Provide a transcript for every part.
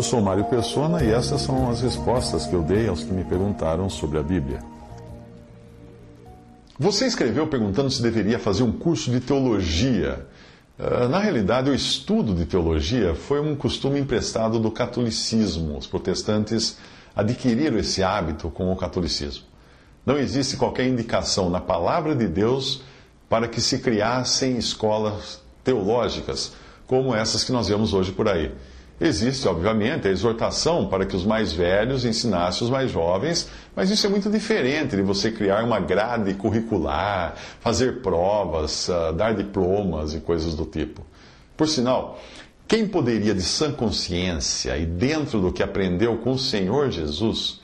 Eu sou Mário Persona e essas são as respostas que eu dei aos que me perguntaram sobre a Bíblia. Você escreveu perguntando se deveria fazer um curso de teologia. Ah, na realidade, o estudo de teologia foi um costume emprestado do catolicismo. Os protestantes adquiriram esse hábito com o catolicismo. Não existe qualquer indicação na palavra de Deus para que se criassem escolas teológicas, como essas que nós vemos hoje por aí. Existe, obviamente, a exortação para que os mais velhos ensinassem os mais jovens, mas isso é muito diferente de você criar uma grade curricular, fazer provas, ah, dar diplomas e coisas do tipo. Por sinal, quem poderia, de sã consciência e dentro do que aprendeu com o Senhor Jesus,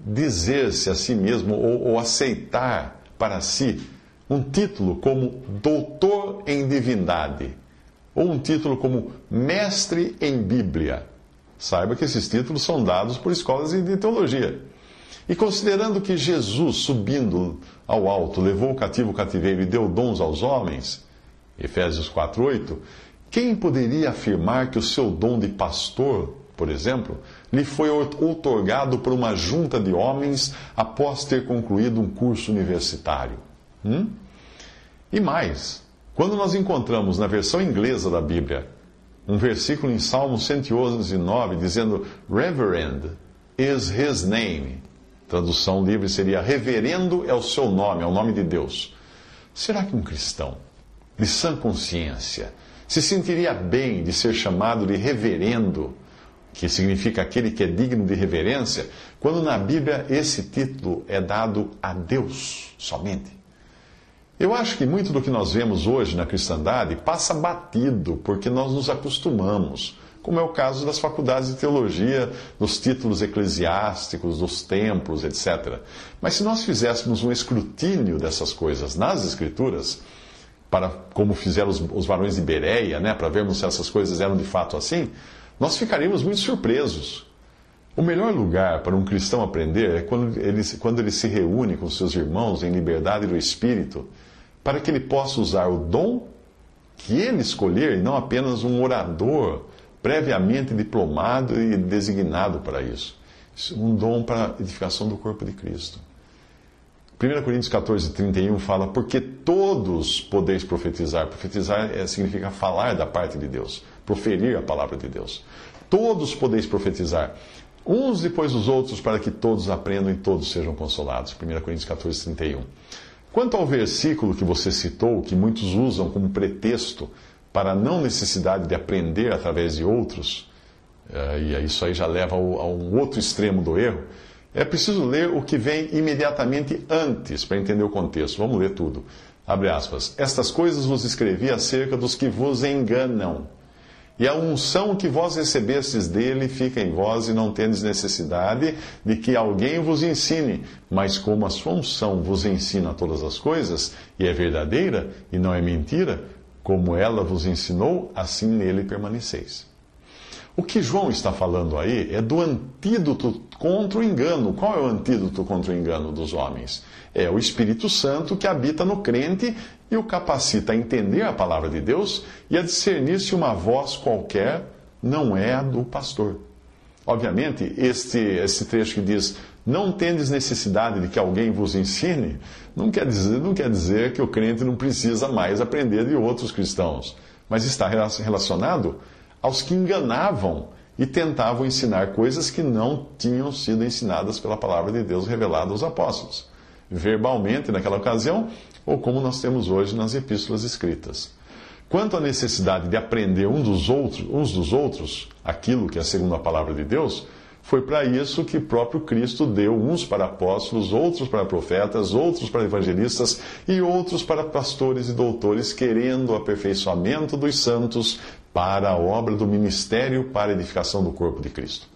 dizer-se a si mesmo ou, ou aceitar para si um título como doutor em divindade? Ou um título como Mestre em Bíblia. Saiba que esses títulos são dados por escolas de teologia. E considerando que Jesus, subindo ao alto, levou o cativo o cativeiro e deu dons aos homens, Efésios 4:8, quem poderia afirmar que o seu dom de pastor, por exemplo, lhe foi outorgado por uma junta de homens após ter concluído um curso universitário? Hum? E mais, quando nós encontramos na versão inglesa da Bíblia um versículo em Salmo 111, 9, dizendo Reverend is his name. Tradução livre seria Reverendo é o seu nome, é o nome de Deus. Será que um cristão de sã consciência se sentiria bem de ser chamado de reverendo, que significa aquele que é digno de reverência, quando na Bíblia esse título é dado a Deus somente? Eu acho que muito do que nós vemos hoje na cristandade passa batido porque nós nos acostumamos, como é o caso das faculdades de teologia, dos títulos eclesiásticos, dos templos, etc. Mas se nós fizéssemos um escrutínio dessas coisas nas Escrituras, para como fizeram os, os varões de Bereia, né, para vermos se essas coisas eram de fato assim, nós ficaríamos muito surpresos. O melhor lugar para um cristão aprender é quando ele, quando ele se reúne com seus irmãos em liberdade do espírito para que ele possa usar o dom que ele escolher e não apenas um orador previamente diplomado e designado para isso. Um dom para a edificação do corpo de Cristo. 1 Coríntios 14, 31 fala: Porque todos podeis profetizar. Profetizar é, significa falar da parte de Deus, proferir a palavra de Deus. Todos podeis profetizar, uns depois dos outros, para que todos aprendam e todos sejam consolados. 1 Coríntios 14, 31. Quanto ao versículo que você citou, que muitos usam como pretexto para a não necessidade de aprender através de outros, eh, e isso aí já leva a um outro extremo do erro, é preciso ler o que vem imediatamente antes para entender o contexto. Vamos ler tudo. Abre aspas. Estas coisas vos escrevi acerca dos que vos enganam. E a unção que vós recebestes dele fica em vós, e não tendes necessidade de que alguém vos ensine. Mas como a sua unção vos ensina todas as coisas, e é verdadeira e não é mentira, como ela vos ensinou, assim nele permaneceis. O que João está falando aí é do antídoto contra o engano. Qual é o antídoto contra o engano dos homens? É o Espírito Santo que habita no crente e o capacita a entender a palavra de Deus e a discernir se uma voz qualquer não é a do pastor. Obviamente, este, esse trecho que diz: Não tendes necessidade de que alguém vos ensine, não quer, dizer, não quer dizer que o crente não precisa mais aprender de outros cristãos, mas está relacionado aos que enganavam e tentavam ensinar coisas que não tinham sido ensinadas pela palavra de Deus revelada aos apóstolos, verbalmente naquela ocasião, ou como nós temos hoje nas epístolas escritas. Quanto à necessidade de aprender um dos outros, uns dos outros aquilo que é segundo a palavra de Deus, Foi para isso que próprio Cristo deu uns para apóstolos, outros para profetas, outros para evangelistas e outros para pastores e doutores, querendo o aperfeiçoamento dos santos para a obra do ministério para a edificação do corpo de Cristo.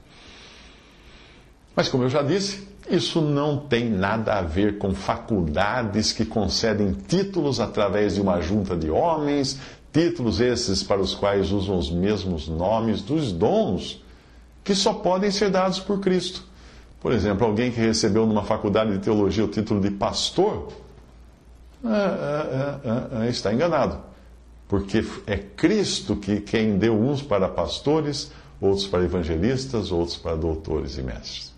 Mas, como eu já disse, isso não tem nada a ver com faculdades que concedem títulos através de uma junta de homens, títulos esses para os quais usam os mesmos nomes dos dons que só podem ser dados por Cristo. Por exemplo, alguém que recebeu numa faculdade de teologia o título de pastor é, é, é, está enganado, porque é Cristo que quem deu uns para pastores, outros para evangelistas, outros para doutores e mestres.